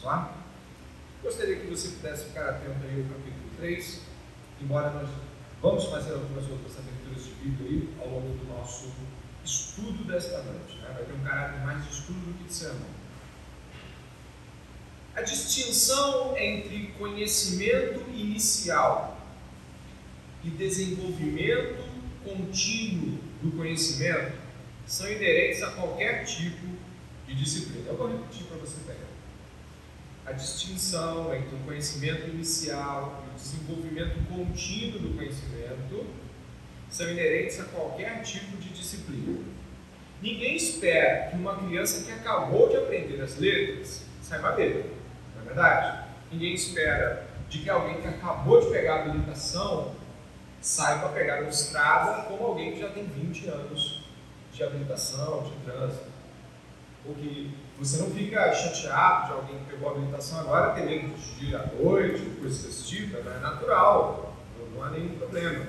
Vamos lá? Gostaria que você pudesse ficar atento aí ao capítulo 3, embora nós vamos fazer algumas outras aberturas de Bíblia aí ao longo do nosso estudo desta noite. Né? Vai ter um caráter mais de estudo do que de sermão. A distinção entre conhecimento inicial e desenvolvimento contínuo do conhecimento são inerentes a qualquer tipo de disciplina. Eu vou repetir para você pegar. A distinção entre o conhecimento inicial e o desenvolvimento contínuo do conhecimento são inerentes a qualquer tipo de disciplina. Ninguém espera que uma criança que acabou de aprender as letras saiba ler verdade? Ninguém espera de que alguém que acabou de pegar a habilitação saiba pegar uma estrada como alguém que já tem 20 anos de habilitação, de trânsito. Ou que você não fica chateado de alguém que pegou a habilitação agora ter medo de dirigir à noite, coisas desse tipo, é natural, não há nenhum problema.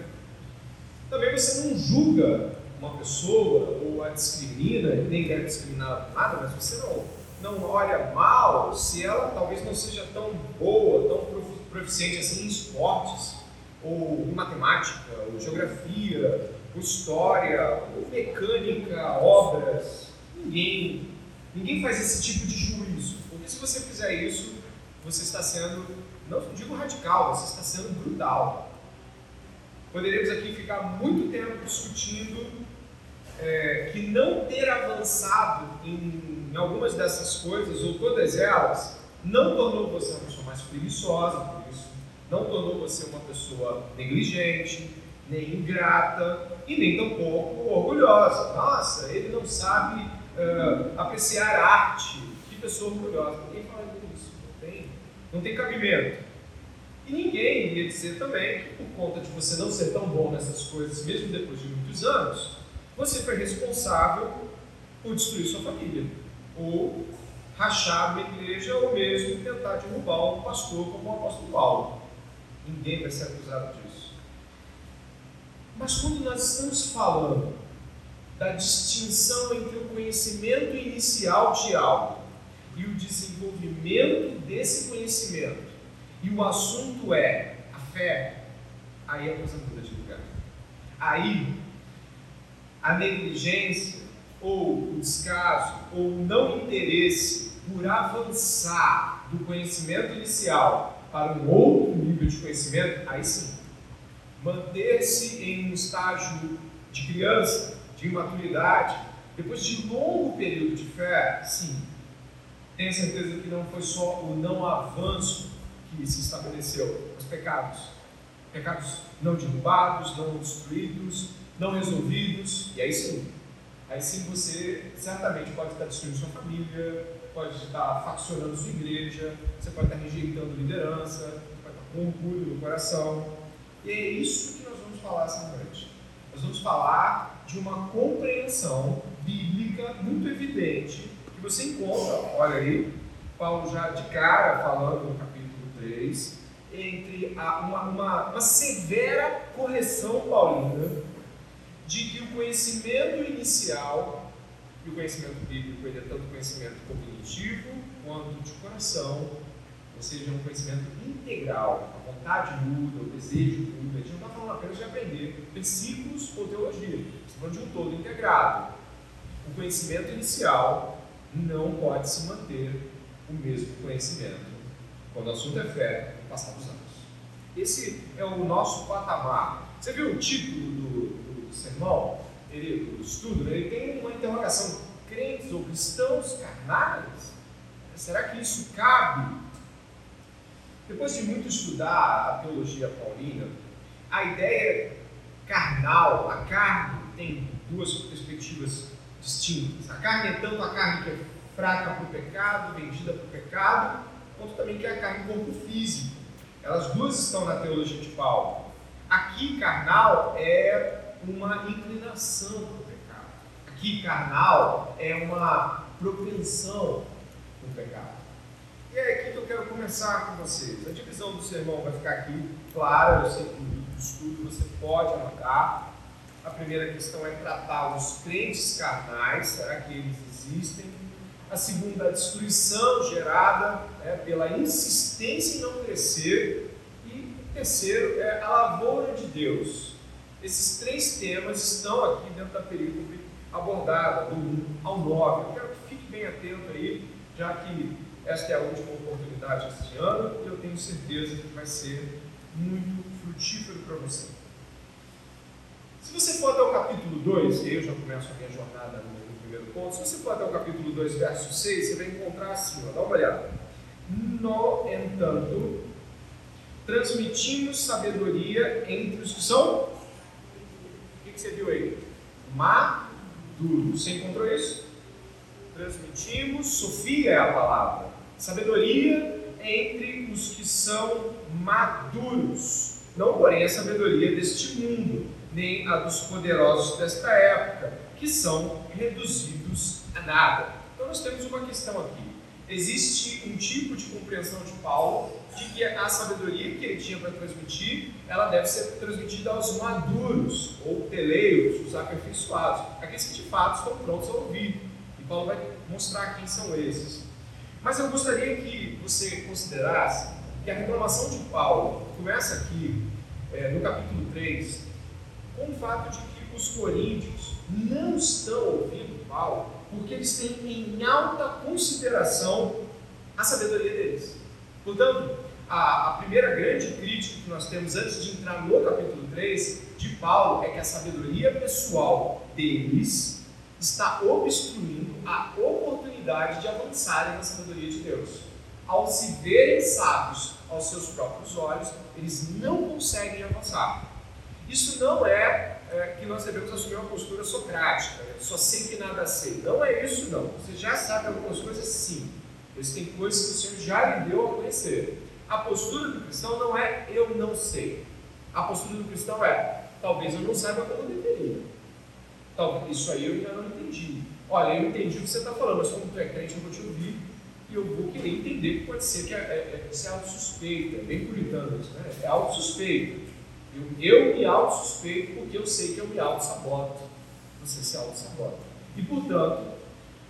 Também você não julga uma pessoa ou a discrimina, nem deve discriminar nada, mas você não não olha mal se ela talvez não seja tão boa, tão proficiente assim em esportes, ou em matemática, ou geografia, ou história, ou mecânica, obras. Ninguém, ninguém faz esse tipo de juízo. Porque se você fizer isso, você está sendo, não digo radical, você está sendo brutal. Poderíamos aqui ficar muito tempo discutindo é, que não ter avançado em, em, algumas dessas coisas, ou todas elas, não tornou você uma pessoa mais preguiçosa por isso, não tornou você uma pessoa negligente, nem ingrata e nem tampouco orgulhosa. Nossa, ele não sabe uh, apreciar arte. Que pessoa orgulhosa. Ninguém fala isso. Não tem, não tem cabimento. E ninguém ia dizer também que por conta de você não ser tão bom nessas coisas, mesmo depois de muitos anos, você foi responsável por destruir sua família, ou rachar uma igreja, ou mesmo tentar derrubar um pastor como o apóstolo Paulo. Ninguém vai ser acusado disso. Mas quando nós estamos falando da distinção entre o conhecimento inicial de algo e o desenvolvimento desse conhecimento, e o assunto é a fé, aí a coisa muda de lugar. Aí a negligência ou o descaso ou o não interesse por avançar do conhecimento inicial para um outro nível de conhecimento, aí sim, manter-se em um estágio de criança, de imaturidade, depois de longo período de fé, sim, tenha certeza que não foi só o não avanço que se estabeleceu, os pecados. Pecados não derrubados, não destruídos, não resolvidos, e aí sim, aí sim você certamente pode estar destruindo sua família, pode estar faccionando sua igreja, você pode estar rejeitando liderança, pode estar com orgulho no coração. E é isso que nós vamos falar essa noite. Nós vamos falar de uma compreensão bíblica muito evidente que você encontra, olha aí, Paulo já de cara falando no capítulo 3, entre a, uma, uma, uma severa correção paulina de que o conhecimento inicial, e o conhecimento bíblico ele é tanto conhecimento cognitivo quanto de coração, ou seja, um conhecimento integral. A vontade muda, o desejo muda. A gente não está falando apenas de aprender versículos ou teologia, estamos falando de um todo integrado. O conhecimento inicial não pode se manter o mesmo conhecimento quando o assunto é fé no passar anos. Esse é o nosso patamar. Você viu o título do, sermão, ele, o estudo, ele tem uma interrogação: crentes ou cristãos carnais? Será que isso cabe? Depois de muito estudar a teologia paulina, a ideia carnal, a carne tem duas perspectivas distintas. A carne é tanto a carne que é fraca para o pecado, vendida para o pecado, quanto também que é a carne corpo físico. Elas duas estão na teologia de Paulo. Aqui, carnal é uma inclinação para o pecado. Aqui, carnal é uma propensão para o pecado. E é aqui que eu quero começar com vocês. A divisão do sermão vai ficar aqui clara, eu sei que no estudo você pode anotar. A primeira questão é tratar os crentes carnais, será que eles existem? A segunda, a destruição gerada né, pela insistência em não crescer. E terceiro, é a lavoura de Deus. Esses três temas estão aqui dentro da perícope abordada, do 1 ao 9. Eu quero que fique bem atento aí, já que esta é a última oportunidade este ano e eu tenho certeza que vai ser muito frutífero para você. Se você for até o capítulo 2, e aí eu já começo a minha jornada no, primeiro ponto, se você for até o capítulo 2, verso 6, você vai encontrar assim, ó, dá uma olhada. No entanto, transmitimos sabedoria entre os que são. O que, que você viu aí? Maduros. Você encontrou isso? Transmitimos, Sofia é a palavra. Sabedoria entre os que são maduros. Não, porém, a sabedoria deste mundo, nem a dos poderosos desta época, que são reduzidos a nada. Então, nós temos uma questão aqui. Existe um tipo de compreensão de Paulo de que a sabedoria que ele tinha para transmitir, ela deve ser transmitida aos maduros, ou teleiros, os aperfeiçoados, aqueles que de fato estão prontos a ouvir. E Paulo vai mostrar quem são esses. Mas eu gostaria que você considerasse que a reclamação de Paulo começa aqui, é, no capítulo 3, com o fato de que os coríntios não estão ouvindo Paulo porque eles têm em alta consideração a sabedoria deles. Portanto, a, a, primeira grande crítica que nós temos antes de entrar no capítulo 3 de Paulo é que a sabedoria pessoal deles está obstruindo a oportunidade de avançarem na sabedoria de Deus ao se verem sábios aos seus próprios olhos, eles não conseguem avançar. Isso não é, é que nós devemos assumir uma postura socrática, né? só sei que nada sei. Não é isso, não. Você já sabe algumas coisas, sim. Existem coisas que o Senhor já lhe deu a conhecer. A postura do cristão não é eu não sei. A postura do cristão é talvez eu não saiba como deveria. Talvez isso aí eu ainda não entendi. Olha, eu entendi o que você está falando, mas como tu é crente, eu vou te ouvir e eu vou querer entender que pode ser que é, é, é, é é bem puritano isso, né? É autossuspeito. Eu, eu me autossuspeito porque eu sei que eu me auto-saboto. Você se auto-sabota. E, portanto,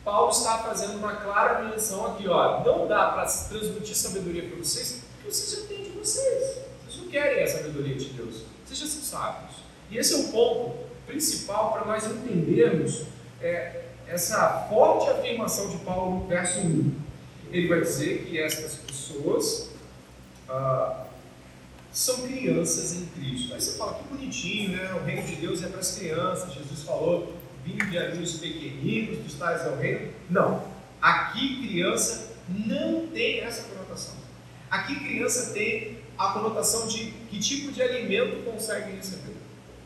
Paulo está fazendo uma clara menção aqui, ó, não dá para transmitir sabedoria para vocês, porque vocês de vocês. Vocês não querem a sabedoria de Deus. Vocês já são sábios. E esse é o ponto principal para nós entendermos é, essa forte afirmação de Paulo no verso 1 ele vai dizer que estas pessoas ah, são crianças em Cristo. Aí você fala que bonitinho, né? O reino de Deus é para as crianças. Jesus falou: vinde a mim os pequeninos, dos tais é o reino. Não. Aqui, criança não tem essa conotação. Aqui, criança tem a conotação de que tipo de alimento consegue receber.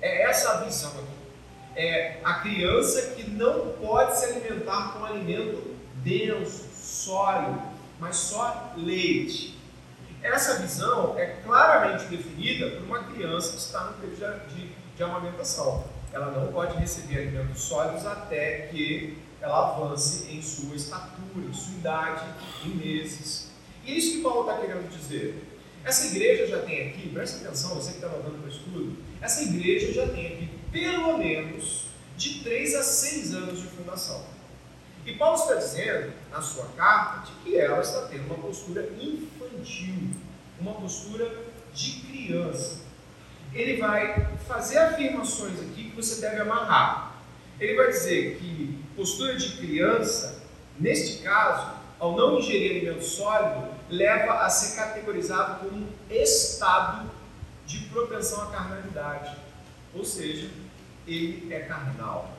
É essa a visão aqui. É a criança que não pode se alimentar com alimento denso, sólido, mas só leite. Essa visão é claramente definida por uma criança que está no período de, de, amamentação. Ela não pode receber alimentos sólidos até que ela avance em sua estatura, em sua idade, em meses. E é isso que Paulo está querendo dizer. Essa igreja já tem aqui, presta atenção, você que está mandando para o estudo, essa igreja já tem aqui pelo menos de 3 a 6 anos de fundação. E Paulo está dizendo, na sua carta, de que ela está tendo uma postura infantil, uma postura de criança. Ele vai fazer afirmações aqui que você deve amarrar. Ele vai dizer que postura de criança, neste caso, ao não ingerir alimento sólido, leva a ser categorizado como um estado de propensão à carnalidade. Ou seja, ele é carnal.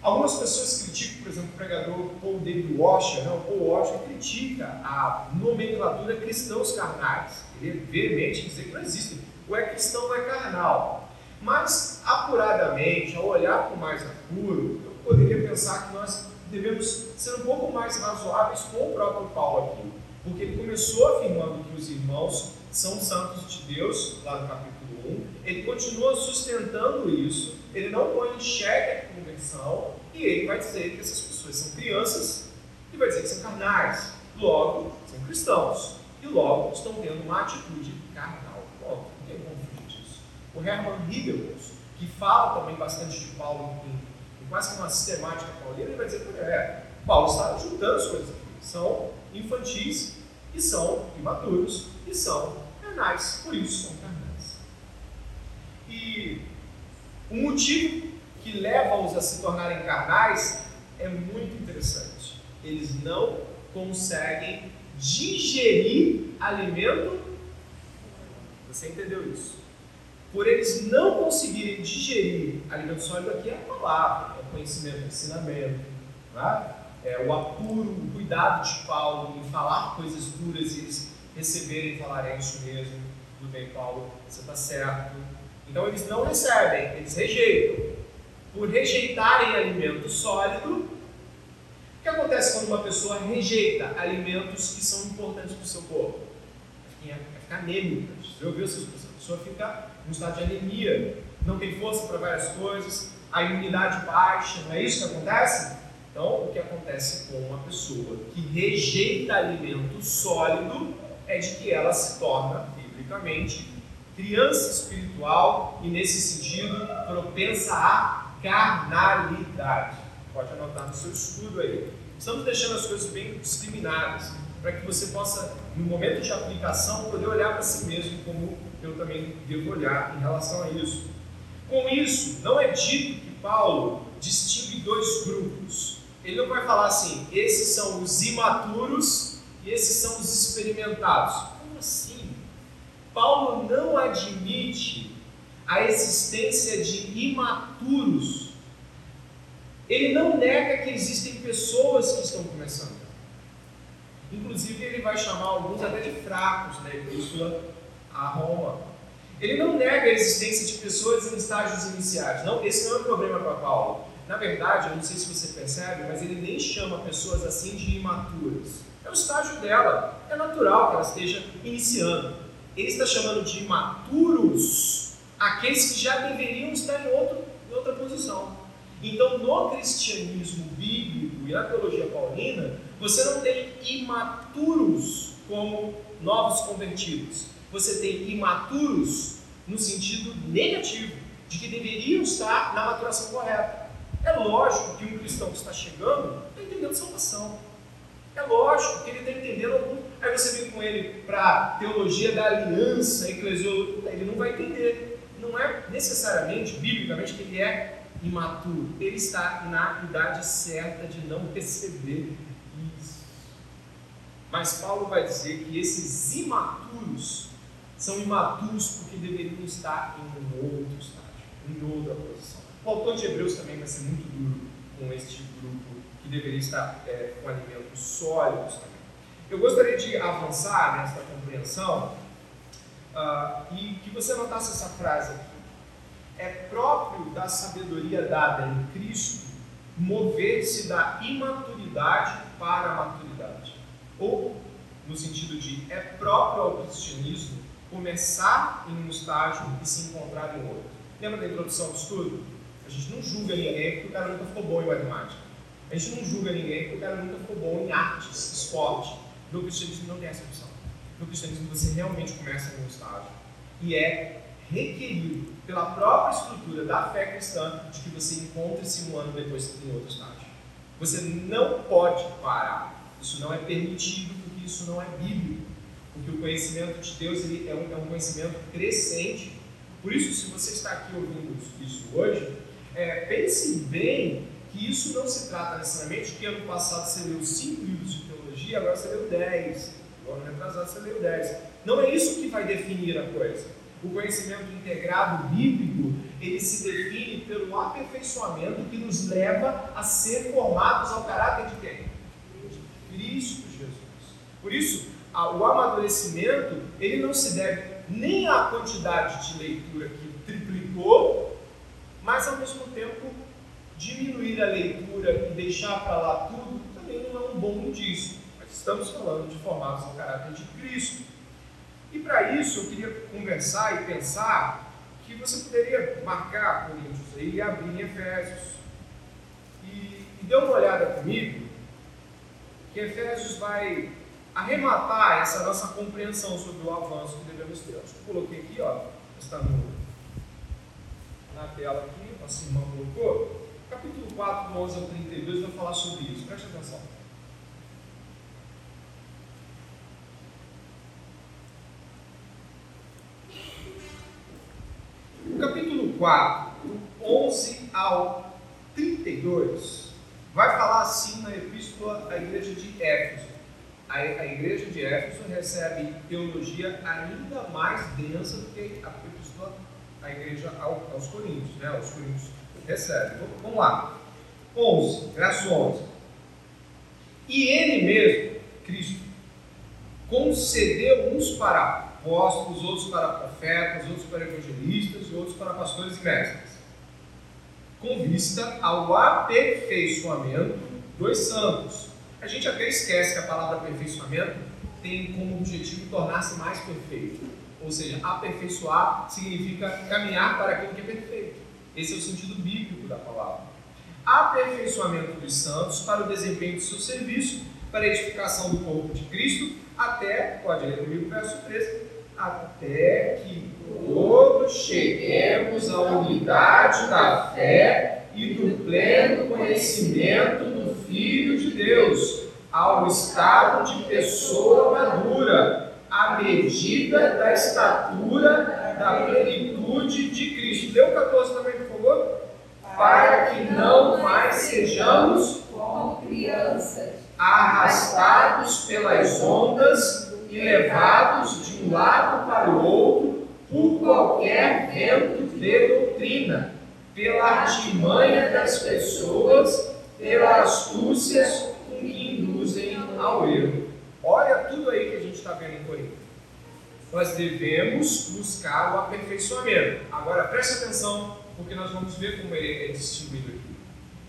Algumas pessoas criticam, por exemplo, o pregador Paul David Washer, não, Paul Washer critica a nomenclatura cristãos carnais. Ele é veemente dizer que não existe. Ou é cristão ou é carnal. Mas, apuradamente, ao olhar com mais apuro, eu poderia pensar que nós devemos ser um pouco mais razoáveis com o próprio Paulo aqui. Porque ele começou afirmando que os irmãos são santos de Deus, lá no capítulo 1. Ele continua sustentando isso. Ele não põe em xeque a conversão. E ele vai dizer que essas pessoas são crianças. E vai dizer que são carnais. Logo, são cristãos. E logo estão tendo uma atitude carnal. Logo, não tem como fugir disso. O Hermann Hibels, que fala também bastante de Paulo em, em quase que uma sistemática paulina, ele vai dizer que é, Paulo está juntando as coisas aqui. São infantis e são imaturos e são carnais. Por isso são carnais. E o motivo que leva-os a se tornarem carnais é muito interessante. Eles não conseguem digerir alimento. Você entendeu isso? Por eles não conseguirem digerir alimento sólido, aqui é a palavra, é o conhecimento, o ensinamento, tá? é o apuro, o cuidado de Paulo em falar coisas duras e eles receberem e falarem é isso mesmo, tudo bem, Paulo, você está certo. Então eles não recebem, eles rejeitam. Por rejeitarem alimento sólido, o que acontece quando uma pessoa rejeita alimentos que são importantes para o seu corpo? Vai ficar anêmica. Você ouviu essa expressão? A pessoa fica em estado de anemia, não tem força para várias coisas, a imunidade baixa, não é isso que acontece? Então, o que acontece com uma pessoa que rejeita alimento sólido é de que ela se torna, biblicamente, criança espiritual e, nesse sentido, propensa à carnalidade. Pode anotar no seu estudo aí. Estamos deixando as coisas bem discriminadas, para que você possa, no momento de aplicação, poder olhar para si mesmo como eu também devo olhar em relação a isso. Com isso, não é dito que Paulo distingue dois grupos. Ele não vai falar assim, esses são os imaturos esses são os experimentados. Como assim? Paulo não admite a existência de imaturos. Ele não nega que existem pessoas que estão começando. Inclusive, ele vai chamar alguns até de fracos na epístola a Roma. Ele não nega a existência de pessoas em estágios iniciais. Não, esse não é o problema para Paulo. Na verdade, eu não sei se você percebe, mas ele nem chama pessoas assim de imaturas. É o estágio dela. É natural que ela esteja iniciando. Ele está chamando de imaturos aqueles que já deveriam estar em, outro, em outra posição. Então, no cristianismo bíblico e na teologia paulina, você não tem imaturos como novos convertidos você tem imaturos no sentido negativo, de que deveriam estar na maturação correta. É lógico que um cristão que está chegando está entendendo salvação. É lógico que ele está entendendo algum. Aí você vem com ele para teologia da aliança, eclesiologia, ele não vai entender. Não é necessariamente, biblicamente, que ele é imaturo. Ele está na idade certa de não receber isso. Mas Paulo vai dizer que esses imaturos são imaturos porque deveriam estar em um outro estágio, em outra posição. O autor de Hebreus também vai ser muito duro com este grupo que deveria estar é, com alimentos sólidos também. Eu gostaria de avançar nesta compreensão uh, e que você notasse essa frase aqui. É próprio da sabedoria dada em Cristo mover-se da imaturidade para a maturidade. Ou, no sentido de, é próprio ao cristianismo começar em um estágio e se encontrar em outro. Lembra da introdução do estudo? A gente não julga ninguém porque o cara nunca ficou bom em matemática. A gente não julga ninguém porque o cara nunca ficou bom em artes, esporte. No cristianismo não tem essa opção. No cristianismo você realmente começa em um estágio e é requerido pela própria estrutura da fé cristã de que você encontre-se um ano depois em outro estágio. Você não pode parar. Isso não é permitido porque isso não é bíblico porque o conhecimento de Deus ele é, um, é um conhecimento crescente. Por isso, se você está aqui ouvindo isso hoje, é, pense bem que isso não se trata necessariamente que ano passado você leu 5 livros de teologia, agora você leu 10. Agora, ano retrasado, você leu 10. Não é isso que vai definir a coisa. O conhecimento integrado bíblico, ele se define pelo aperfeiçoamento que nos leva a ser formados ao caráter de quem? Cristo Jesus. Por isso, o amadurecimento ele não se deve nem à quantidade de leitura que triplicou, mas ao mesmo tempo diminuir a leitura e deixar para lá tudo também não é um bom indício. Mas estamos falando de formados ao caráter de Cristo. E para isso eu queria conversar e pensar que você poderia marcar Coríntios aí e abrir em Efésios. E, e dê uma olhada comigo, que Efésios vai arrematar essa nossa compreensão sobre o avanço que devemos ter. Eu coloquei aqui, ó, está no, na tela aqui, nossa irmã colocou. Capítulo 4, do 11 ao 32, vai falar sobre isso. Preste atenção. O capítulo 4, do 11 ao 32, vai falar assim na epístola à igreja de Éfeso. A, a igreja de Éfeso recebe teologia ainda mais densa do que a epístola à igreja aos Coríntios, né? Os Coríntios recebem. Vamos lá. 11, verso 11. E ele mesmo, Cristo, concedeu uns para apóstolos, outros para profetas, outros para evangelistas, outros para pastores e mestres, com vista ao aperfeiçoamento dos santos. A gente até esquece que a palavra aperfeiçoamento tem como objetivo tornar-se mais perfeito. Ou seja, aperfeiçoar significa caminhar para aquilo que é perfeito. Esse é o sentido bíblico da palavra. Aperfeiçoamento dos santos para o desempenho do seu serviço, para a edificação do corpo de Cristo, até, pode ler comigo o verso 13, até que todos cheguemos à unidade da fé e do pleno conhecimento do Filho de Deus, ao estado de pessoa madura, à medida da estatura da plenitude de Cristo. Deu 14 também? Para que não mais sejamos como crianças, arrastados pelas ondas e levados de um lado para o outro por qualquer vento de doutrina, pela artimanha das pessoas, pela astúcia com que induzem ao erro. Olha tudo aí que a gente está vendo em Corinto. Nós devemos buscar o aperfeiçoamento. Agora preste atenção, porque nós vamos ver como ele é distribuído aqui.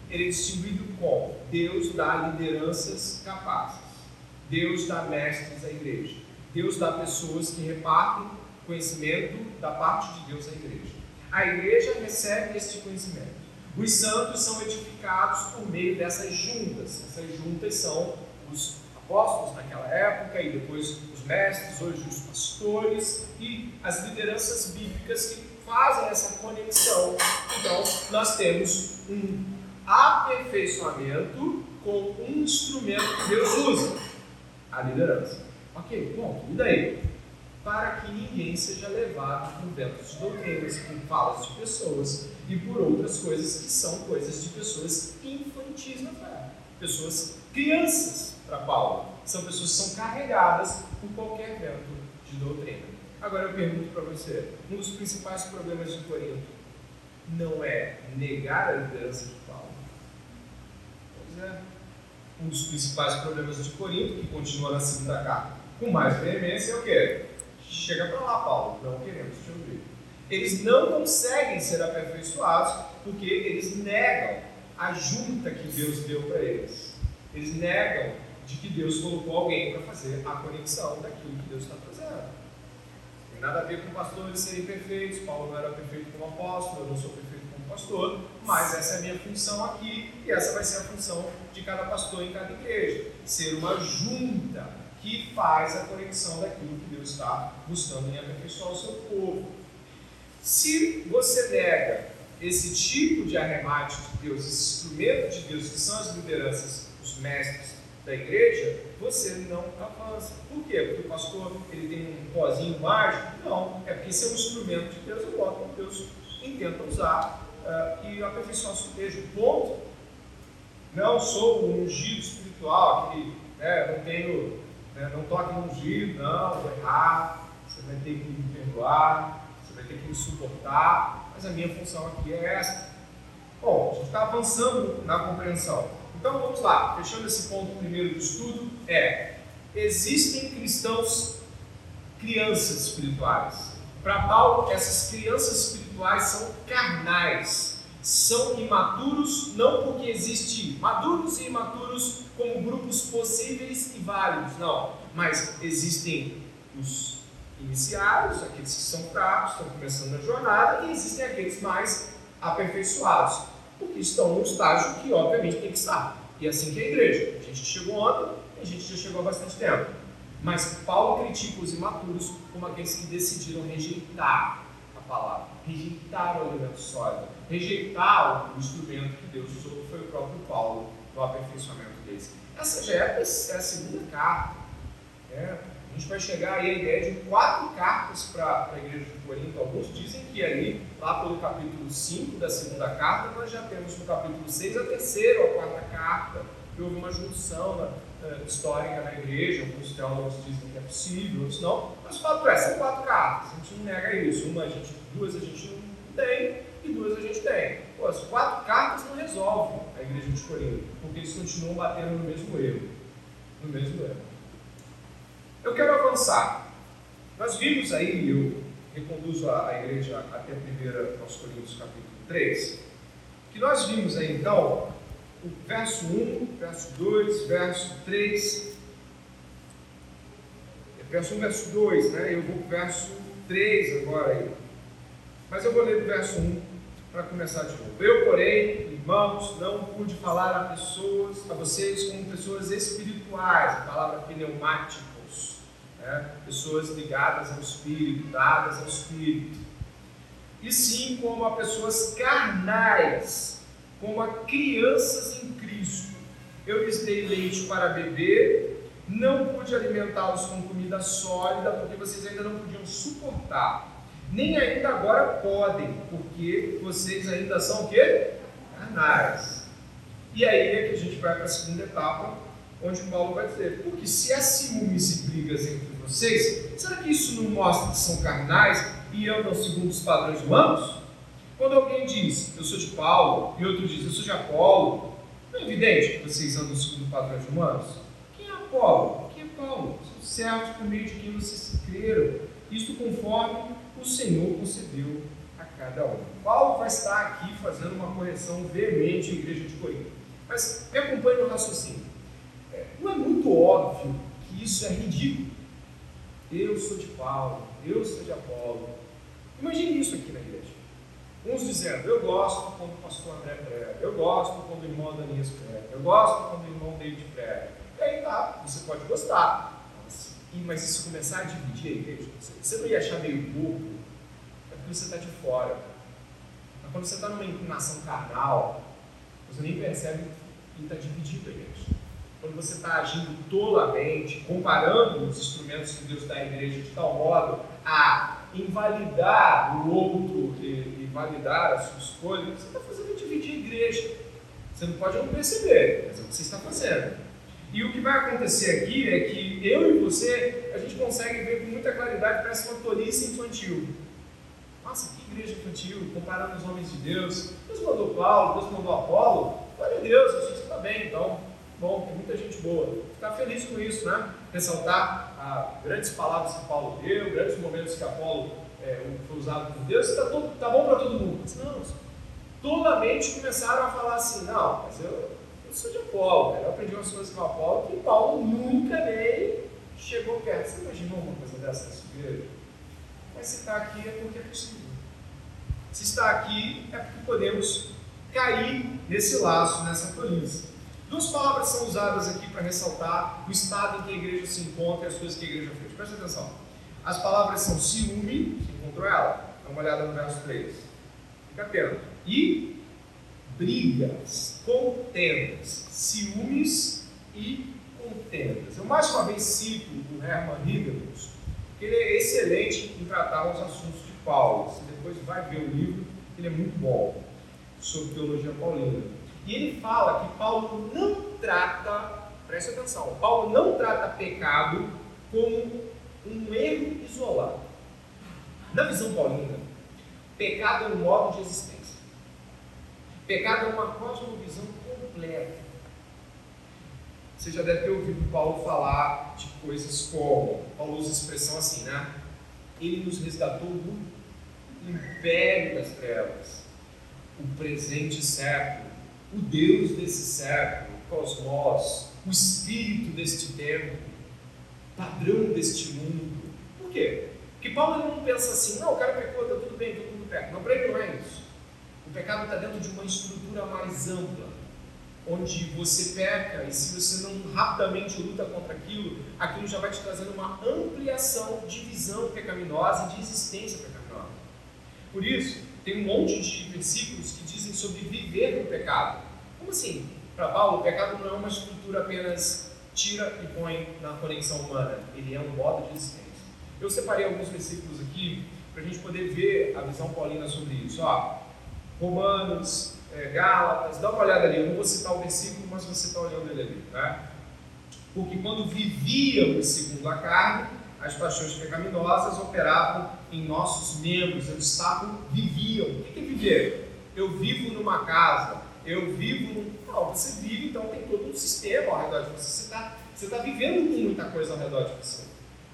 Ele é distribuído como? Deus dá lideranças capazes. Deus dá mestres à igreja. Deus dá pessoas que repartem conhecimento da parte de Deus à igreja. A igreja recebe este conhecimento. Os santos são edificados por meio dessas juntas. Essas juntas são os apóstolos naquela época e depois os mestres, hoje os pastores e as lideranças bíblicas que fazem essa conexão. Então, nós temos um aperfeiçoamento com um instrumento que Deus usa, a liderança. Ok, bom, e daí? Para que ninguém seja levado por vento de doutrinas, por falas de pessoas e por outras coisas que são coisas de pessoas infantis na fé. Pessoas crianças para Paulo. São pessoas que são carregadas por qualquer vento de doutrina. Agora eu pergunto para você: um dos principais problemas de Corinto não é negar a liderança de Paulo? Pois é. Um dos principais problemas de Corinto, que continua na segunda carta com mais veemência, é o quê? Chega para lá, Paulo, não queremos te ouvir. Eles não conseguem ser aperfeiçoados porque eles negam a junta que Deus deu para eles. Eles negam de que Deus colocou alguém para fazer a conexão daquilo que Deus está fazendo. Tem nada a ver com pastores serem perfeitos. Paulo não era perfeito como apóstolo, eu não sou perfeito como pastor, mas essa é a minha função aqui e essa vai ser a função de cada pastor em cada igreja. Ser uma junta que faz a conexão daquilo que Deus está buscando em aperfeiçoar o seu povo. Se você nega esse tipo de arremate de Deus, esse instrumento de Deus, que são as lideranças, os mestres da igreja, você não avança. Por quê? Porque o pastor ele tem um pozinho mágico? Não, é porque esse é um instrumento de Deus, eu boto Deus intenta usar uh, e aperfeiçoar sua igreja. Ponto. Não sou um ungido espiritual, que né, não tenho né? Não toque no ungido, não, vou errar, você vai ter que me perdoar, você vai ter que me suportar, mas a minha função aqui é essa. Bom, a gente está avançando na compreensão. Então vamos lá, fechando esse ponto primeiro do estudo, é existem cristãos crianças espirituais. Para Paulo, essas crianças espirituais são carnais, são imaturos, não porque existe maduros e imaturos como grupos possíveis e válidos, não. Mas existem os iniciados, aqueles que são fracos, estão começando a jornada, e existem aqueles mais aperfeiçoados, porque estão num estágio que, obviamente, tem que estar. E é assim que é a igreja. A gente chegou ontem, a gente já chegou há bastante tempo. Mas Paulo critica os imaturos como aqueles que decidiram rejeitar a palavra, rejeitar o alimento sólido, rejeitar o instrumento que Deus usou, que foi o próprio Paulo, no aperfeiçoamento deles. Essa já é a segunda carta. Né? Gente vai chegar aí à ideia de quatro cartas para a igreja de Corinto. Alguns dizem que ali, lá pelo capítulo 5 da segunda carta, nós já temos no capítulo 6 a terceira ou a quarta carta, que houve uma junção na, uh, histórica na igreja. Alguns teólogos dizem que é possível, outros não. Mas o fato é, são quatro cartas, a gente não nega isso. Uma a gente, duas a gente não tem e duas a gente tem. Pô, as quatro cartas não resolvem a igreja de Corinto, porque eles continuam batendo no mesmo erro. No mesmo erro. Eu quero avançar. Nós vimos aí, eu reconduzo a, a igreja até 1 aos Coríntios capítulo 3, que nós vimos aí então o verso 1, verso 2, verso 3. É verso 1, verso 2, né? Eu vou para o verso 3 agora aí. Mas eu vou ler do verso 1 para começar de novo. Eu, porém, irmãos, não pude falar a pessoas, a vocês como pessoas espirituais, a palavra pneumática né? pessoas ligadas ao Espírito, dadas ao Espírito, e sim como a pessoas carnais, como a crianças em Cristo. Eu lhes dei leite para beber, não pude alimentá-los com comida sólida, porque vocês ainda não podiam suportar. Nem ainda agora podem, porque vocês ainda são o quê? Carnais. E aí é que a gente vai para a segunda etapa, onde Paulo vai dizer, porque se há ciúmes e brigas entre vocês, será que isso não mostra que são carnais e andam segundo os padrões humanos? Quando alguém diz, eu sou de Paulo, e outro diz, eu sou de Apolo, não é evidente que vocês andam segundo padrões humanos? Quem é Apolo? Quem é Paulo? São servos por meio de quem vocês creram. Isto conforme o Senhor concedeu a cada um. Paulo vai estar aqui fazendo uma correção veemente à igreja de Corinto. Mas me acompanhe no raciocínio. Não é muito óbvio que isso é ridículo. Eu sou de Paulo, eu sou de Apolo. Imagine isso aqui na igreja. Uns dizendo, eu gosto quando o pastor André prega, eu gosto quando o irmão Danias prega, eu gosto quando o irmão David prega. E aí tá, você pode gostar. Mas, se começar a dividir a igreja, você não ia achar meio bobo, é porque você está de fora. Mas quando você está numa inclinação carnal, você nem percebe que está dividido a igreja quando você está agindo tolamente, comparando os instrumentos que Deus dá à igreja de tal modo a invalidar o outro e, e validar a sua escolha, você está fazendo dividir a igreja. Você não pode não perceber, mas é o que você está fazendo. E o que vai acontecer aqui é que eu e você, a gente consegue ver com muita claridade, parece uma tolice infantil. Nossa, que igreja infantil, comparando os homens de Deus. Deus mandou Paulo, Deus mandou Apolo. Glória a Deus, a gente está bem, então bom, tem muita gente boa. Ficar feliz com isso, né? Ressaltar ah, grandes palavras que Paulo deu, grandes momentos que Apolo é, foi usado por Deus, está tá bom para todo mundo. Mas não, tolamente começaram a falar assim, não, mas eu, eu sou de Apolo, eu aprendi umas coisas com Apolo que Paulo nunca nem chegou perto. Você imaginou uma coisa dessa nessa igreja? Mas se está aqui é porque é possível. Se está aqui é porque podemos cair nesse laço, nessa tolice. Duas palavras são usadas aqui para ressaltar o estado em que a igreja se encontra e as coisas que a igreja fez. Presta atenção. As palavras são ciúme, você encontrou ela? Dá uma olhada no verso 3. Fica atento. E brigas, contendas, ciúmes e contendas. Eu mais uma vez cito o Hermann Higginus, que ele é excelente em tratar os assuntos de Paulo. Você depois vai ver o livro, ele é muito bom sobre teologia paulina. E ele fala que Paulo não trata, preste atenção, Paulo não trata pecado como um erro isolado. Na visão paulina, pecado é um modo de existência. Pecado é uma cosmovisão completa. Você já deve ter ouvido Paulo falar de coisas como, Paulo usa a expressão assim, né? Ele nos resgatou do império das trevas, o presente século, o Deus desse século, o cosmos, o espírito deste tempo, padrão deste mundo. Por quê? Porque Paulo não pensa assim, não, o cara pecou, está tudo bem, todo mundo peca. Não, para ele não é isso. O pecado está dentro de uma estrutura mais ampla, onde você peca e se você não rapidamente luta contra aquilo, aquilo já vai te trazendo uma ampliação de visão pecaminosa e de existência pecaminosa. Por isso, tem um monte de versículos que dizem sobre viver no pecado. Como assim? Para Paulo, o pecado não é uma estrutura apenas tira e põe na conexão humana, ele é um modo de existência. Eu separei alguns versículos aqui para a gente poder ver a visão paulina sobre isso. Ó, Romanos, é, Gálatas, dá uma olhada ali. Eu não vou citar o versículo, mas você está olhando ele ali. Tá? Porque quando vivíamos segundo a carne, as paixões pecaminosas operavam em nossos membros, eles estavam, viviam. O que é viver? Eu vivo numa casa, eu vivo num. Não, você vive, então tem todo um sistema ao redor de você. Você está você tá vivendo com muita coisa ao redor de você.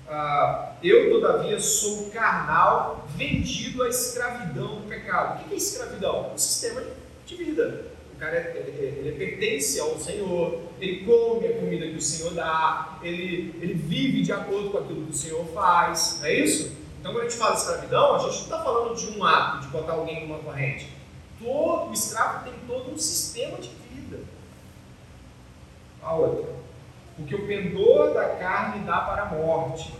Ah, eu, todavia, sou carnal, vendido à escravidão do pecado. O que é escravidão? Um sistema de vida. O cara ele, ele, pertence ao Senhor, ele come a comida que o Senhor dá, ele, ele vive de acordo com aquilo que o Senhor faz, não é isso? Então, quando a gente fala escravidão, a gente não está falando de um ato, de botar alguém numa corrente. Todo escravo tem todo um sistema de vida. A outra. Porque o pendor da carne dá para a morte.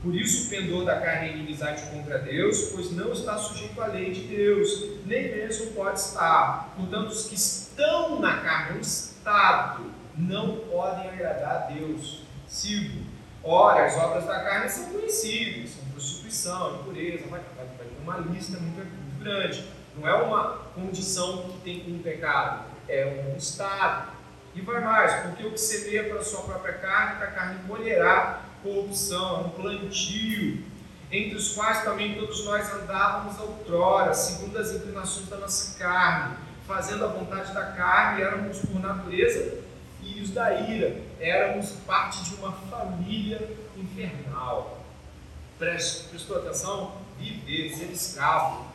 Por isso o pendor da carne é inimizade contra Deus, pois não está sujeito à lei de Deus, nem mesmo pode estar. Portanto, os que estão na carne, um estado, não podem agradar a Deus. Sigo. Ora, as obras da carne são conhecidas, são prostituição, impureza, vai, vai, vai ter uma lista muito grande. Não é uma condição que tem um pecado, é um estado. E vai mais, porque o que semeia para a sua própria carne, para a carne colherá corrupção, é um plantio, entre os quais também todos nós andávamos outrora, segundo as inclinações da nossa carne, fazendo a vontade da carne, éramos por natureza filhos da ira, éramos parte de uma família infernal. prestou atenção? Viver, ser escravo.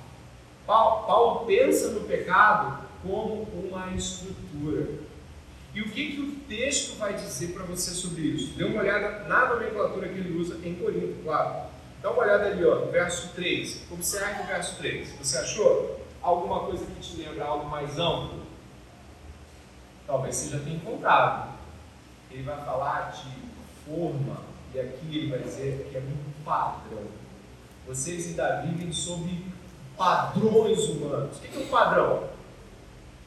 Paulo, Paulo pensa no pecado como uma estrutura. E o que, que o texto vai dizer para você sobre isso? Dê uma olhada na nomenclatura que ele usa em Corinto, claro. Dá uma olhada ali, ó, verso 3. Observe o verso 3. Você achou alguma coisa que te lembra algo mais amplo? Talvez você já tenha encontrado. Ele vai falar de forma, e aqui ele vai dizer que é um padrão. Vocês ainda vivem sob padrões humanos. O que é um padrão?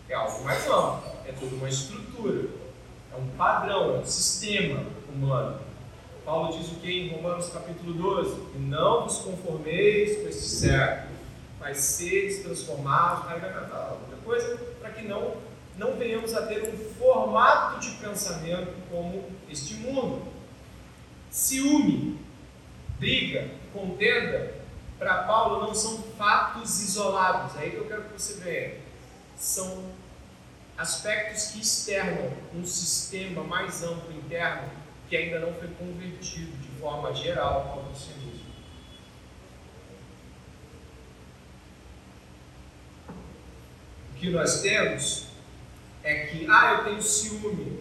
É algo mais amplo é toda uma estrutura, é um padrão, é um sistema humano. Paulo diz o que em Romanos capítulo 12? Não vos conformeis com este século, mas seres transformados na outra coisa, para que não, não venhamos a ter um formato de pensamento como este mundo. Ciúme, briga, contenda, para Paulo não são fatos isolados, é aí que eu quero que você veja. São aspectos que externam um sistema mais amplo interno que ainda não foi convertido de forma geral ao cristianismo. O que nós temos é que, ah, eu tenho ciúme,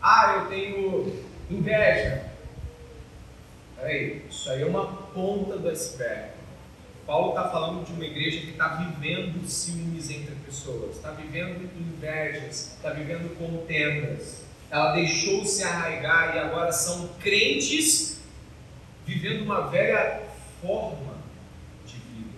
ah, eu tenho inveja. Peraí, isso aí é uma ponta do iceberg. Paulo está falando de uma igreja que está vivendo ciúmes entre pessoas, está vivendo invejas, está vivendo contendas. Ela deixou se arraigar e agora são crentes vivendo uma velha forma de vida,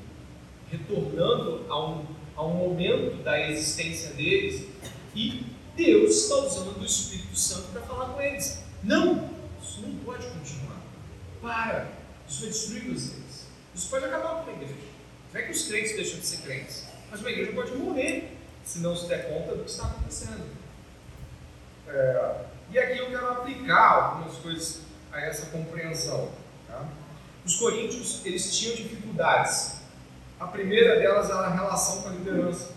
retornando a um, a um momento da existência deles e Deus está usando o Espírito Santo para falar com eles. Não, isso não pode continuar. Para, isso vai destruir você. Isso pode acabar com uma igreja. Não é que os crentes deixam de ser crentes, mas uma igreja pode morrer se não se der conta do que está acontecendo. É, e aqui eu quero aplicar algumas coisas a essa compreensão. Tá? Os coríntios eles tinham dificuldades. A primeira delas era a relação com a liderança.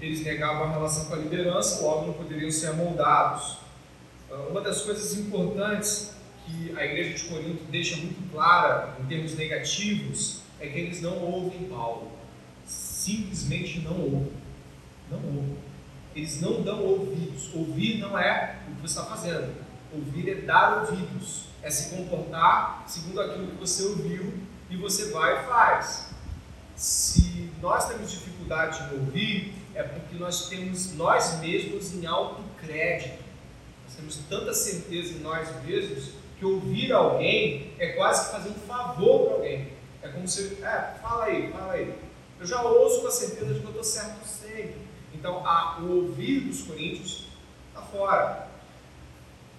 Eles negavam a relação com a liderança, logo não poderiam ser amoldados. Uma das coisas importantes que a igreja de Corinto deixa muito clara em termos negativos é que eles não ouvem Paulo. Simplesmente não ouvem. Não ouvem. Eles não dão ouvidos. Ouvir não é o que você está fazendo. Ouvir é dar ouvidos. É se comportar segundo aquilo que você ouviu e você vai e faz. Se nós temos dificuldade em ouvir, é porque nós temos nós mesmos em alto crédito. Nós temos tanta certeza em nós mesmos que ouvir alguém é quase que fazer um favor para alguém. É como se, é, fala aí, fala aí. Eu já ouço com a certeza de que eu estou certo sempre. Então, a, o ouvir dos coríntios está fora.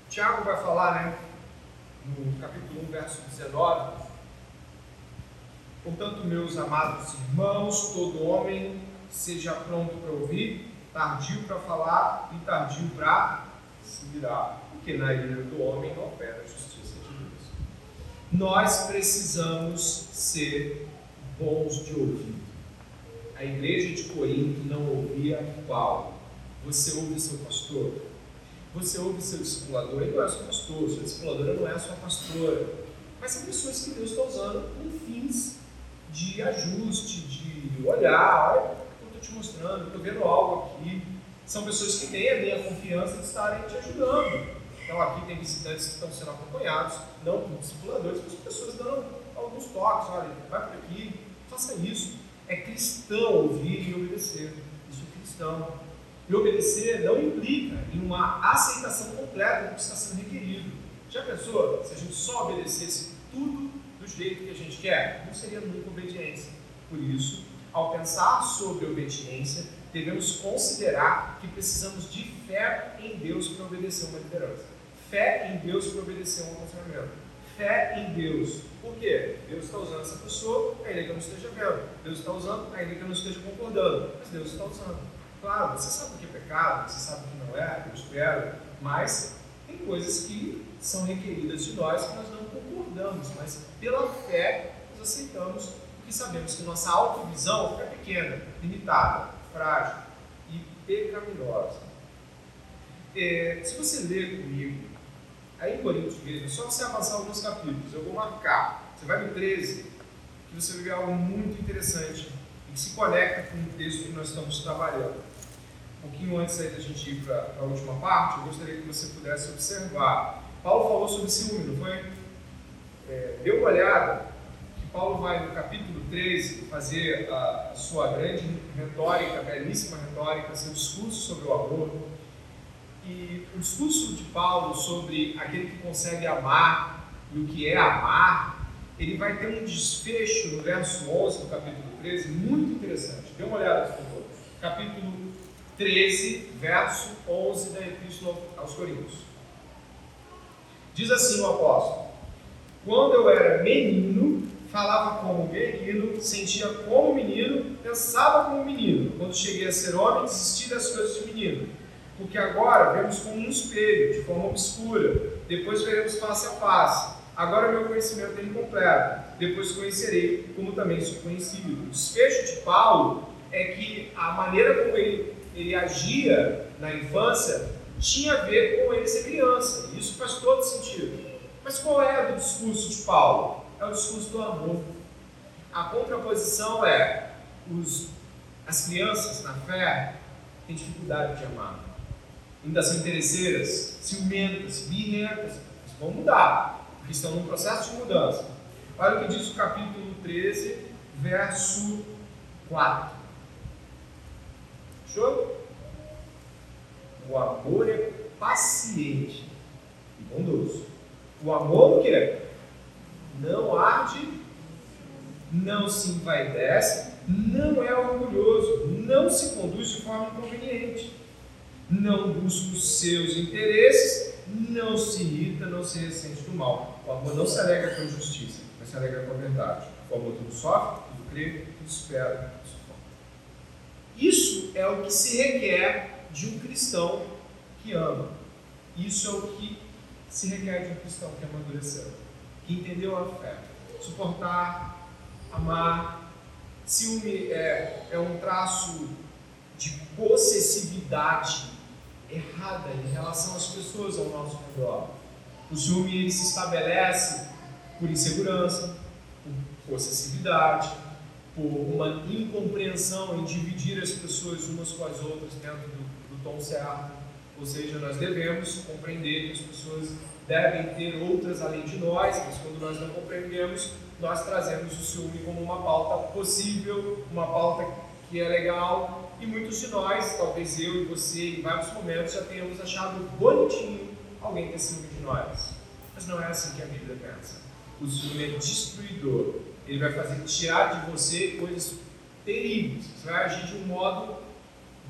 Tiago vai falar, né, no capítulo 1, verso 19. Portanto, meus amados irmãos, todo homem seja pronto para ouvir, tardio para falar e tardio para se virar, porque na ira do homem não opera a justiça de Deus. Nós precisamos ser bons de ouvido. A igreja de Corinto não ouvia Paulo. Você ouve seu pastor? Você ouve seu discipulador? Ele não é seu pastor, sua discipuladora não é sua pastora. Mas são pessoas que Deus está usando com fins de ajuste, de olhar, olha, eu estou te mostrando, estou vendo algo aqui. São pessoas que têm a minha confiança de estarem te ajudando. Então aqui tem visitantes que estão sendo acompanhados, não por discipuladores, mas pessoas dando alguns toques, olha, vai por aqui, faça isso. É cristão ouvir e obedecer. Isso é cristão. E obedecer não implica em uma aceitação completa do que está sendo requerido. Já pensou se a gente só obedecesse tudo do jeito que a gente quer? Não seria nunca obediência. Por isso, ao pensar sobre obediência, devemos considerar que precisamos de fé em Deus para obedecer uma liderança. Fé em Deus para obedecer um aconselhamento. Fé em Deus. Por quê? Deus está usando essa pessoa, ainda que eu não esteja vendo. Deus está usando, ainda que eu não esteja concordando. Mas Deus está usando. Claro, você sabe o que é pecado, você sabe o que não é, eu espero, mas tem coisas que são requeridas de nós que nós não concordamos, mas pela fé nós aceitamos porque sabemos que nossa autovisão é pequena, limitada, frágil e pecaminosa. É, se você ler comigo, aí em Coríntios mesmo, é só você avançar alguns capítulos, eu vou marcar. Você vai no 13, que você vai ver algo muito interessante e que se conecta com o texto que nós estamos trabalhando. Um pouquinho antes aí da gente ir para a última parte, eu gostaria que você pudesse observar. Paulo falou sobre ciúme, não foi? É, dê uma olhada Paulo vai no capítulo 13 fazer a sua grande retórica, belíssima retórica, seu discurso sobre o amor. E o discurso de Paulo sobre aquele que consegue amar e o que é amar, ele vai ter um desfecho no verso 11 do capítulo 13 muito interessante. Dê uma olhada, por favor. Capítulo 13, verso 11 da Epístola aos Coríntios. Diz assim o apóstolo: Quando eu era menino, falava como menino, sentia como menino, pensava como menino. Quando cheguei a ser homem, desisti das coisas de menino. Porque agora vemos como um espelho, de forma obscura. Depois veremos face a face. Agora meu conhecimento é incompleto. Depois conhecerei como também sou conhecido. O desfecho de Paulo é que a maneira como ele, ele agia na infância tinha a ver com ele ser criança. Isso faz todo sentido. Mas qual é o discurso de Paulo? É o discurso do amor. A contraposição é os, as crianças na fé têm dificuldade de amar. Ainda são interesseiras, ciumentas, birrentas, mas vão mudar, porque estão num processo de mudança. Olha o que diz o capítulo 13, verso 4. Show? O amor é paciente e bondoso. O amor o que é? Não arde, não se envaidece, não é orgulhoso, não se conduz de forma inconveniente, não busca os seus interesses, não se irrita, não se ressente do mal. O amor não se alegra com justiça, mas se alegra com a verdade. O amor tudo sofre, tudo crê, tudo espera, tudo suporta. Isso é o que se requer de um cristão que ama. Isso é o que se requer de um cristão que amadureceu que entendeu a fé. Suportar, amar. Ciúme é, é um traço de possessividade errada em relação às pessoas ao nosso redor. O ciúme ele se estabelece por insegurança, por possessividade, por uma incompreensão em dividir as pessoas umas com as outras dentro do, do tom certo. Ou seja, nós devemos compreender que as pessoas devem ter outras além de nós, mas quando nós não compreendemos, nós trazemos o ciúme como uma pauta possível, uma pauta que é legal, e muitos de nós, talvez eu e você, em vários momentos já tenhamos achado bonitinho alguém ter ciúme de nós. Mas não é assim que a Bíblia pensa. O ciúme é destruidor. Ele vai fazer tirar de você coisas terríveis. Você vai agir de um modo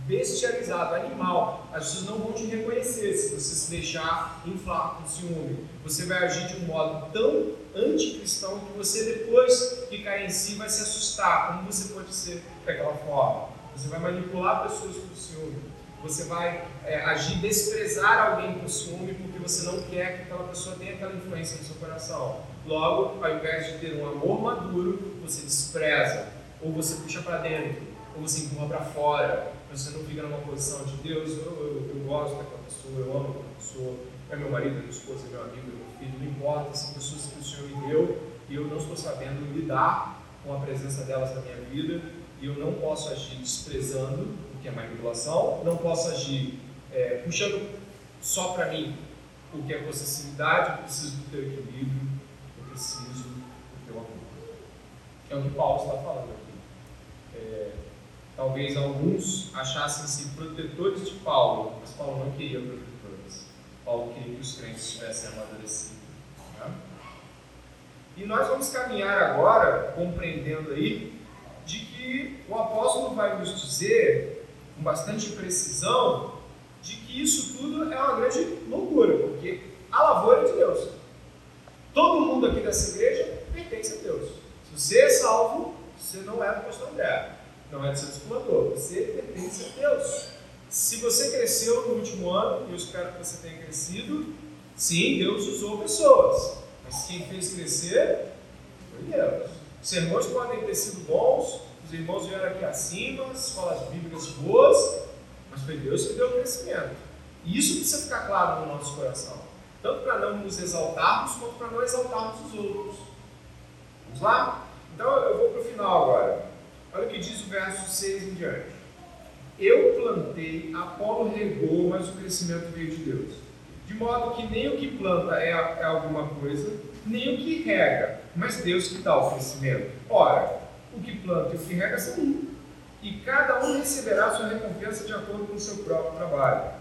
bestializado, animal. As pessoas não vão te reconhecer se você se deixar inflar com ciúme. Você vai agir de um modo tão anticristão que você depois que cair em si vai se assustar. Como você pode ser daquela forma? Você vai manipular pessoas com ciúme. Você vai é, agir, desprezar alguém com ciúme porque você não quer que aquela pessoa tenha aquela influência no seu coração. Logo, ao invés de ter um amor maduro, você despreza, ou você puxa para dentro, ou você empurra para fora, você não fica numa posição de Deus, eu, eu, eu gosto daquela pessoa, eu amo aquela pessoa, é meu marido, é minha esposa, é meu amigo, é meu filho, não importa, são pessoas que o Senhor me deu e eu não estou sabendo lidar com a presença delas na minha vida e eu não posso agir desprezando, o que é manipulação, não posso agir é, puxando só para mim o que é possessividade, eu preciso do teu equilíbrio, eu preciso do teu amor. É o que Paulo está falando aqui. É, Talvez alguns achassem-se protetores de Paulo, mas Paulo não queria protetores. Paulo queria que os crentes tivessem amadurecido. Né? E nós vamos caminhar agora, compreendendo aí, de que o apóstolo vai nos dizer, com bastante precisão, de que isso tudo é uma grande loucura, porque a lavoura é de Deus. Todo mundo aqui dessa igreja pertence a Deus. Se você é salvo, você não é do pastor André não é de ser discipulador, você pertence a Deus. Se você cresceu no último ano, e eu espero que você tenha crescido, sim, Deus usou pessoas, mas quem fez crescer foi Deus. Os sermões podem ter sido bons, os irmãos vieram aqui acima, escolas bíblicas boas, mas foi Deus que deu o crescimento. E isso precisa ficar claro no nosso coração, tanto para não nos exaltarmos, quanto para não exaltarmos os outros. Vamos lá? Então eu vou para o final agora. Olha o que diz o verso 6 em diante. Eu plantei, Apolo regou, mas o crescimento veio de Deus. De modo que nem o que planta é, é alguma coisa, nem o que rega, mas Deus que dá o crescimento. Ora, o que planta e o que rega são um, e cada um receberá sua recompensa de acordo com o seu próprio trabalho.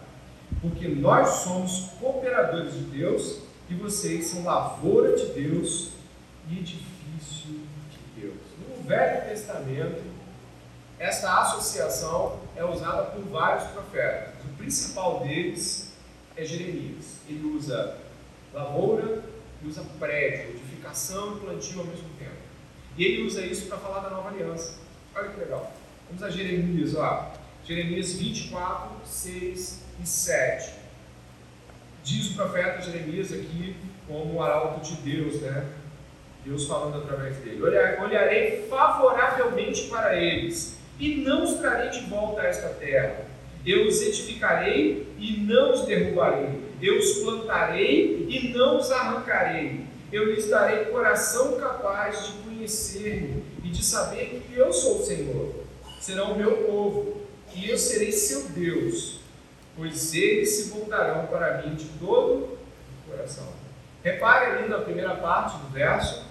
Porque nós somos cooperadores de Deus e vocês são lavoura de Deus e edifício Velho Testamento, essa associação é usada por vários profetas. O principal deles é Jeremias. Ele usa lavoura e usa prédio, edificação e plantio ao mesmo tempo. E ele usa isso para falar da nova aliança. Olha que legal. Vamos a Jeremias, ó. Jeremias 24, 6 e 7. Diz o profeta Jeremias aqui como o arauto de Deus, né? Deus falando através dele. Olharei favoravelmente para eles e não os trarei de volta a esta terra. Eu os edificarei e não os derrubarei. Eu os plantarei e não os arrancarei. Eu lhes darei coração capaz de conhecer-me e de saber que eu sou o Senhor. Serão o meu povo e eu serei seu Deus, pois eles se voltarão para mim de todo o coração. Repare ali na primeira parte do verso,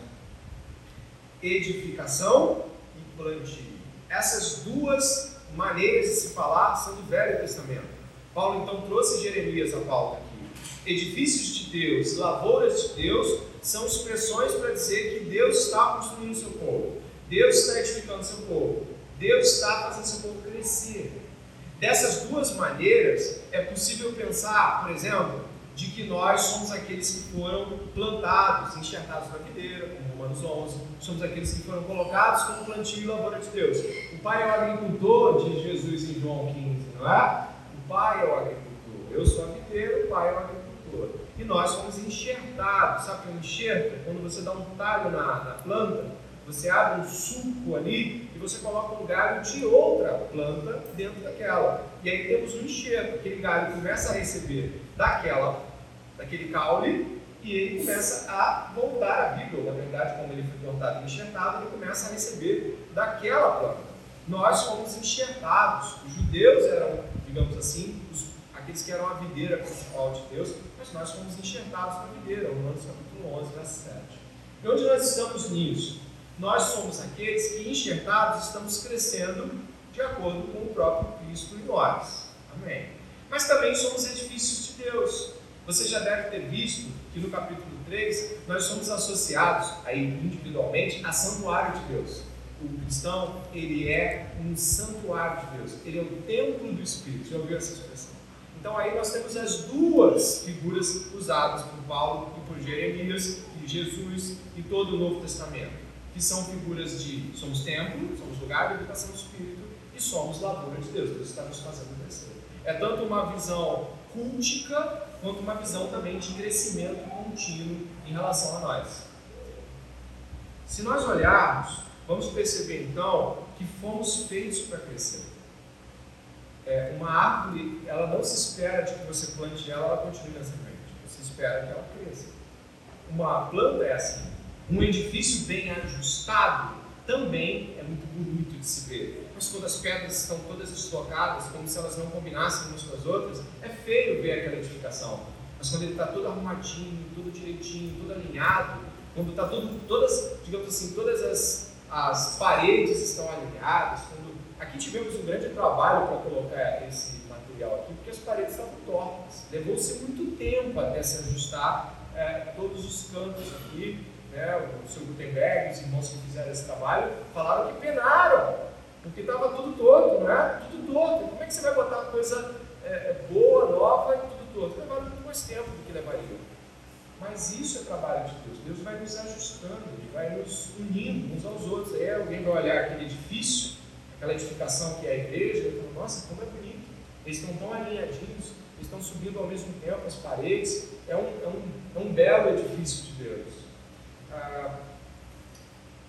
edificação e plantio. Essas duas maneiras de se falar são do Velho Testamento. Paulo então trouxe Jeremias à pauta aqui. Edifícios de Deus, lavouras de Deus, são expressões para dizer que Deus está construindo seu povo. Deus está edificando seu povo. Deus está fazendo seu povo crescer. Dessas duas maneiras, é possível pensar, por exemplo, de que nós somos aqueles que foram plantados, enxertados na videira, como Romanos 11, somos aqueles que foram colocados como plantio e lavoura de Deus. O pai é o agricultor, diz Jesus em João 15, não é? O pai é o agricultor. Eu sou a videira, o pai é o agricultor. E nós somos enxertados. Sabe o que é enxerto? Quando você dá um talho na, na planta, você abre um suco ali e você coloca um galho de outra planta dentro daquela. E aí temos um enxerto. Aquele galho começa a receber daquela, daquele caule e ele começa a voltar à vida. Ou, na verdade, como ele foi plantado e enxertado, ele começa a receber daquela planta. Nós fomos enxertados. Os judeus eram, digamos assim, os, aqueles que eram a videira principal de Deus, mas nós fomos enxertados na videira. Romanos capítulo 11, verso 7. E onde nós estamos nisso? Nós somos aqueles que, enxertados, estamos crescendo de acordo com o próprio Cristo em nós. Amém. Mas também somos edifícios de Deus. Você já deve ter visto que no capítulo 3 nós somos associados aí individualmente a santuário de Deus. o cristão, ele é um santuário de Deus, ele é o templo do Espírito. Já ouviu essa expressão? Então aí nós temos as duas figuras usadas por Paulo e por Jeremias, e Jesus e todo o Novo Testamento, que são figuras de somos templo, somos lugar de habitação do Espírito e somos lavoura de Deus. Deus está nos fazendo crescer. É tanto uma visão cultica quanto uma visão também de crescimento contínuo em relação a nós. Se nós olharmos, vamos perceber então que fomos feitos para crescer. É, uma árvore, ela não se espera de que você plante ela, ela continue na semente. Você espera que ela cresça. Uma planta é assim. Um edifício bem ajustado também é muito bonito de se ver. Mas quando as pedras estão todas deslocadas, como se elas não combinassem umas com as outras, é feio ver aquela edificação. Mas quando ele está todo arrumadinho, tudo direitinho, tudo alinhado, quando está todas, digamos assim, todas as, as paredes estão alinhadas, quando... aqui tivemos um grande trabalho para colocar esse material aqui, porque as paredes estavam tortas. Levou-se muito tempo até se ajustar é, todos os cantos aqui. Né? O seu Gutenberg, os irmãos que fizeram esse trabalho, falaram que penaram, porque estava tudo torto, não é? Tudo torto. Como é que você vai botar coisa é, é boa, nova e tudo torto? Levaram muito mais tempo do que levaria. Mas isso é trabalho de Deus. Deus vai nos ajustando, Ele vai nos unindo uns aos outros. Aí alguém vai olhar aquele edifício, aquela edificação que é a igreja, e fala, nossa, como é bonito. Eles estão tão alinhadinhos, eles estão subindo ao mesmo tempo as paredes. É um, é um, é um belo edifício de Deus.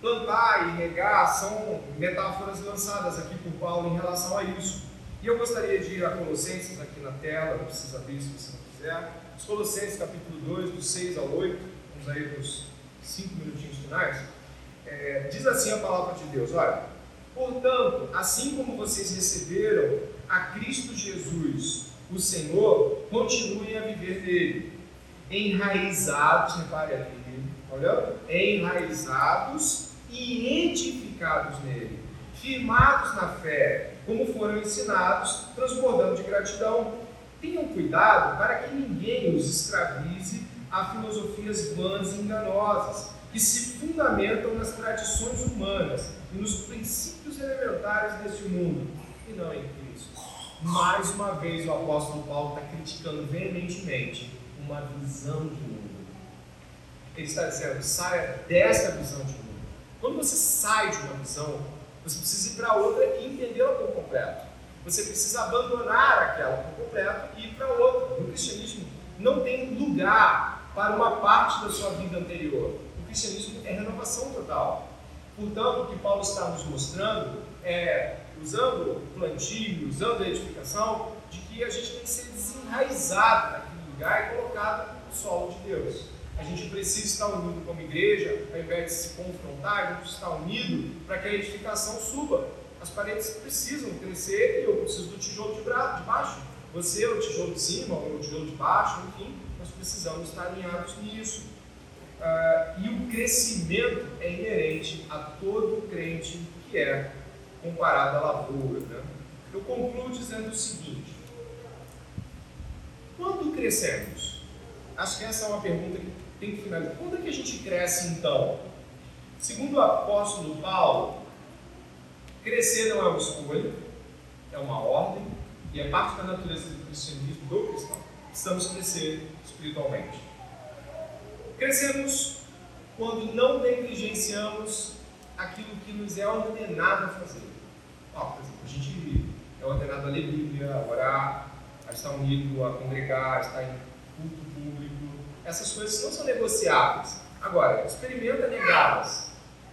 Plantar e regar são metáforas lançadas aqui por Paulo em relação a isso. E eu gostaria de ir a Colossenses aqui na tela, não precisa abrir se você não quiser. Os Colossenses capítulo 2, do 6 ao 8, vamos aí para os 5 minutinhos finais. É, diz assim a palavra de Deus: Olha, portanto, assim como vocês receberam a Cristo Jesus, o Senhor, continuem a viver nele, enraizados, repare aqui, olha, enraizados e edificados nele, firmados na fé, como foram ensinados, transbordando de gratidão Tenham cuidado para que ninguém os escravize a filosofias vãs e enganosas, que se fundamentam nas tradições humanas e nos princípios elementares deste mundo, e não em Cristo. Mais uma vez, o apóstolo Paulo está criticando veementemente uma visão de mundo. Ele está dizendo: saia dessa visão de mundo. Quando você sai de uma visão, você precisa ir para outra e entendê-la por completo. Você precisa abandonar aquela por completo e ir para outra. No cristianismo não tem lugar para uma parte da sua vida anterior. O cristianismo é renovação total. Portanto, o que Paulo está nos mostrando é, usando o plantio, usando a edificação, de que a gente tem que ser desenraizado naquele lugar e colocado no solo de Deus. A gente precisa estar unido como igreja, ao invés de se confrontar, a gente estar unido para que a edificação suba as paredes precisam crescer e eu preciso do tijolo de, de baixo. Você é o tijolo de cima, ou o tijolo de baixo, enfim, nós precisamos estar alinhados nisso. Uh, e o crescimento é inerente a todo crente que é comparado à lavoura. Né? Eu concluo dizendo o seguinte: quando crescemos? Acho que essa é uma pergunta que tem que finalizar. Quando é que a gente cresce então? Segundo o apóstolo Paulo, Crescer não é uma escolha, é uma ordem e é parte da natureza do cristianismo do cristão. Precisamos crescer espiritualmente. Crescemos quando não negligenciamos aquilo que nos é ordenado a fazer. Por exemplo, a gente é ordenado a ler Bíblia, a orar, a estar unido, a congregar, a estar em culto público. Essas coisas não são negociáveis. Agora, experimenta negá-las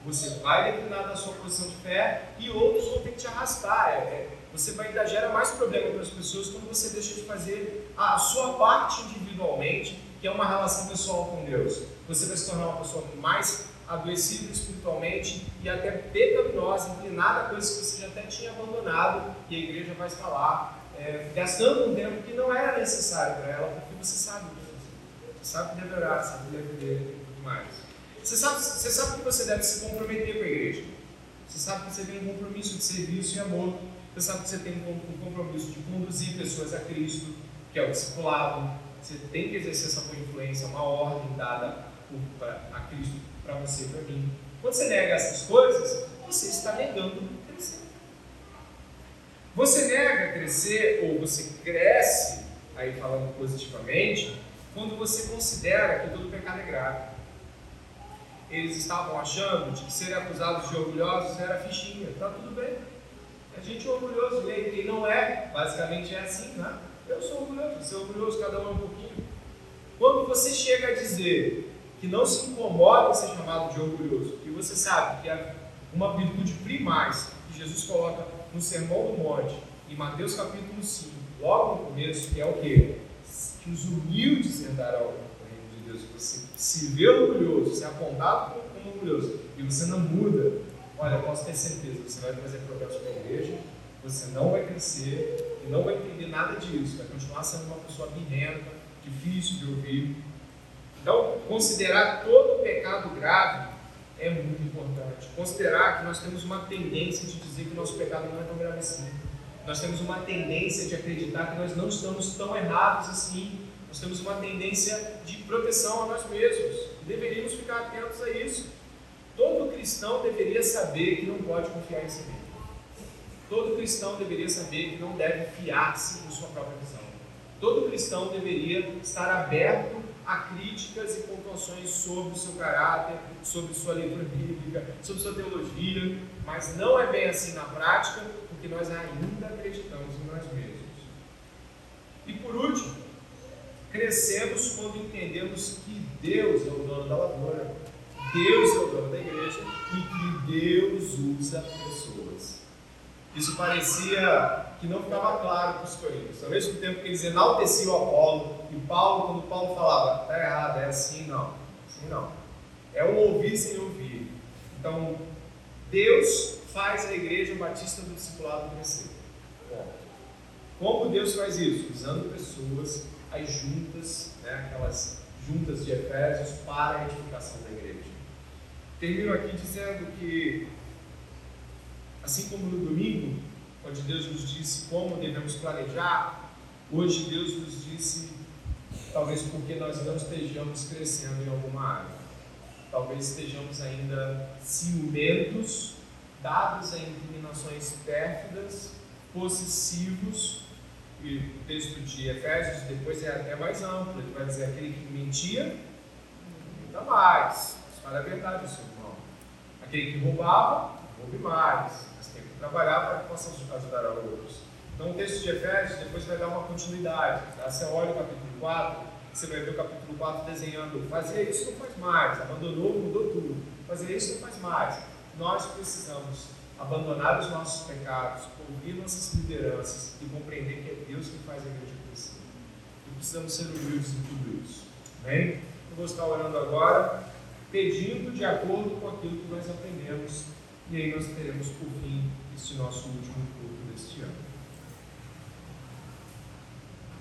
você vai declinar da sua posição de fé e outros vão ter que te arrastar. É, é, você vai ainda gera mais problema para as pessoas quando você deixa de fazer a sua parte individualmente, que é uma relação pessoal com Deus. Você vai se tornar uma pessoa mais adoecida espiritualmente e até pecaminosa, inclinada a coisas que você já até tinha abandonado e a igreja vai lá é, gastando um tempo que não era necessário para ela, porque você sabe que sabe que deve orar, sabe que deve e tudo mais. Você sabe, você sabe que você deve se comprometer com a igreja. Você sabe que você tem um compromisso de serviço e amor. Você sabe que você tem um compromisso de conduzir pessoas a Cristo, que é o discipulado. Você tem que exercer essa boa influência, uma ordem dada pra, a Cristo para você e para mim. Quando você nega essas coisas, você está negando crescer. Você nega crescer ou você cresce, aí falando positivamente, quando você considera que todo pecado é grave. Eles estavam achando de que serem acusados de orgulhosos era fichinha. Tá tudo bem. A gente é orgulhoso, e quem não é, basicamente é assim, né? Eu sou orgulhoso, você é orgulhoso, cada um é um pouquinho. Quando você chega a dizer que não se incomoda em ser chamado de orgulhoso, e você sabe que é uma virtude primais que Jesus coloca no Sermão do Monte, em Mateus capítulo 5, logo no começo, que é o quê? Que os humildes herdarão o reino de Deus. Você se vê orgulhoso, se apontado como orgulhoso, e você não muda, olha, posso ter certeza, você vai trazer progresso para a igreja, você não vai crescer e não vai entender nada disso, vai continuar sendo uma pessoa birrenta, difícil de ouvir. Então, considerar todo pecado grave é muito importante. Considerar que nós temos uma tendência de dizer que nosso pecado não é tão grave assim. Nós temos uma tendência de acreditar que nós não estamos tão errados assim. Nós temos uma tendência de proteção a nós mesmos. Deveríamos ficar atentos a isso. Todo cristão deveria saber que não pode confiar em si mesmo. Todo cristão deveria saber que não deve fiar-se em sua própria visão. Todo cristão deveria estar aberto a críticas e pontuações sobre o seu caráter, sobre sua leitura bíblica, sobre sua teologia, mas não é bem assim na prática, porque nós ainda acreditamos em nós mesmos. E por último, crescemos quando entendemos que Deus é o dono da lavoura, Deus é o dono da igreja e que Deus usa pessoas. Isso parecia que não ficava claro para os coríntios. Ao mesmo tempo que eles enalteciam Apolo, e Paulo, quando Paulo falava, está errado, é assim não, assim não. É um ouvir sem ouvir. Então, Deus faz a igreja batista do discipulado crescer. Como Deus faz isso? Usando pessoas, as juntas, né, aquelas juntas de Efésios, para a edificação da igreja. Termino aqui dizendo que Assim como no domingo, onde Deus nos disse como devemos planejar, hoje Deus nos disse, talvez porque nós não estejamos crescendo em alguma área. Talvez estejamos ainda ciumentos, dados a inclinações pérfidas, possessivos, e o texto de Efésios depois é até mais amplo, ele vai dizer aquele que mentia, ainda mais, fala a verdade, seu irmão. Aquele que roubava, roube mais trabalhar para que possam ajudar a outros. Então, o texto de Efésios depois vai dar uma continuidade. Tá? Você olha o capítulo 4, você vai ver o capítulo 4 desenhando: fazer isso não faz mais, abandonou, mudou tudo. Fazer isso não faz mais. Nós precisamos abandonar os nossos pecados, ouvir nossas lideranças e compreender que é Deus que faz a igreja crescer. E precisamos ser humildes em tudo isso. Amém? Eu vou estar orando agora, pedindo de acordo com aquilo que nós aprendemos, e aí nós teremos por fim este nosso último culto deste ano.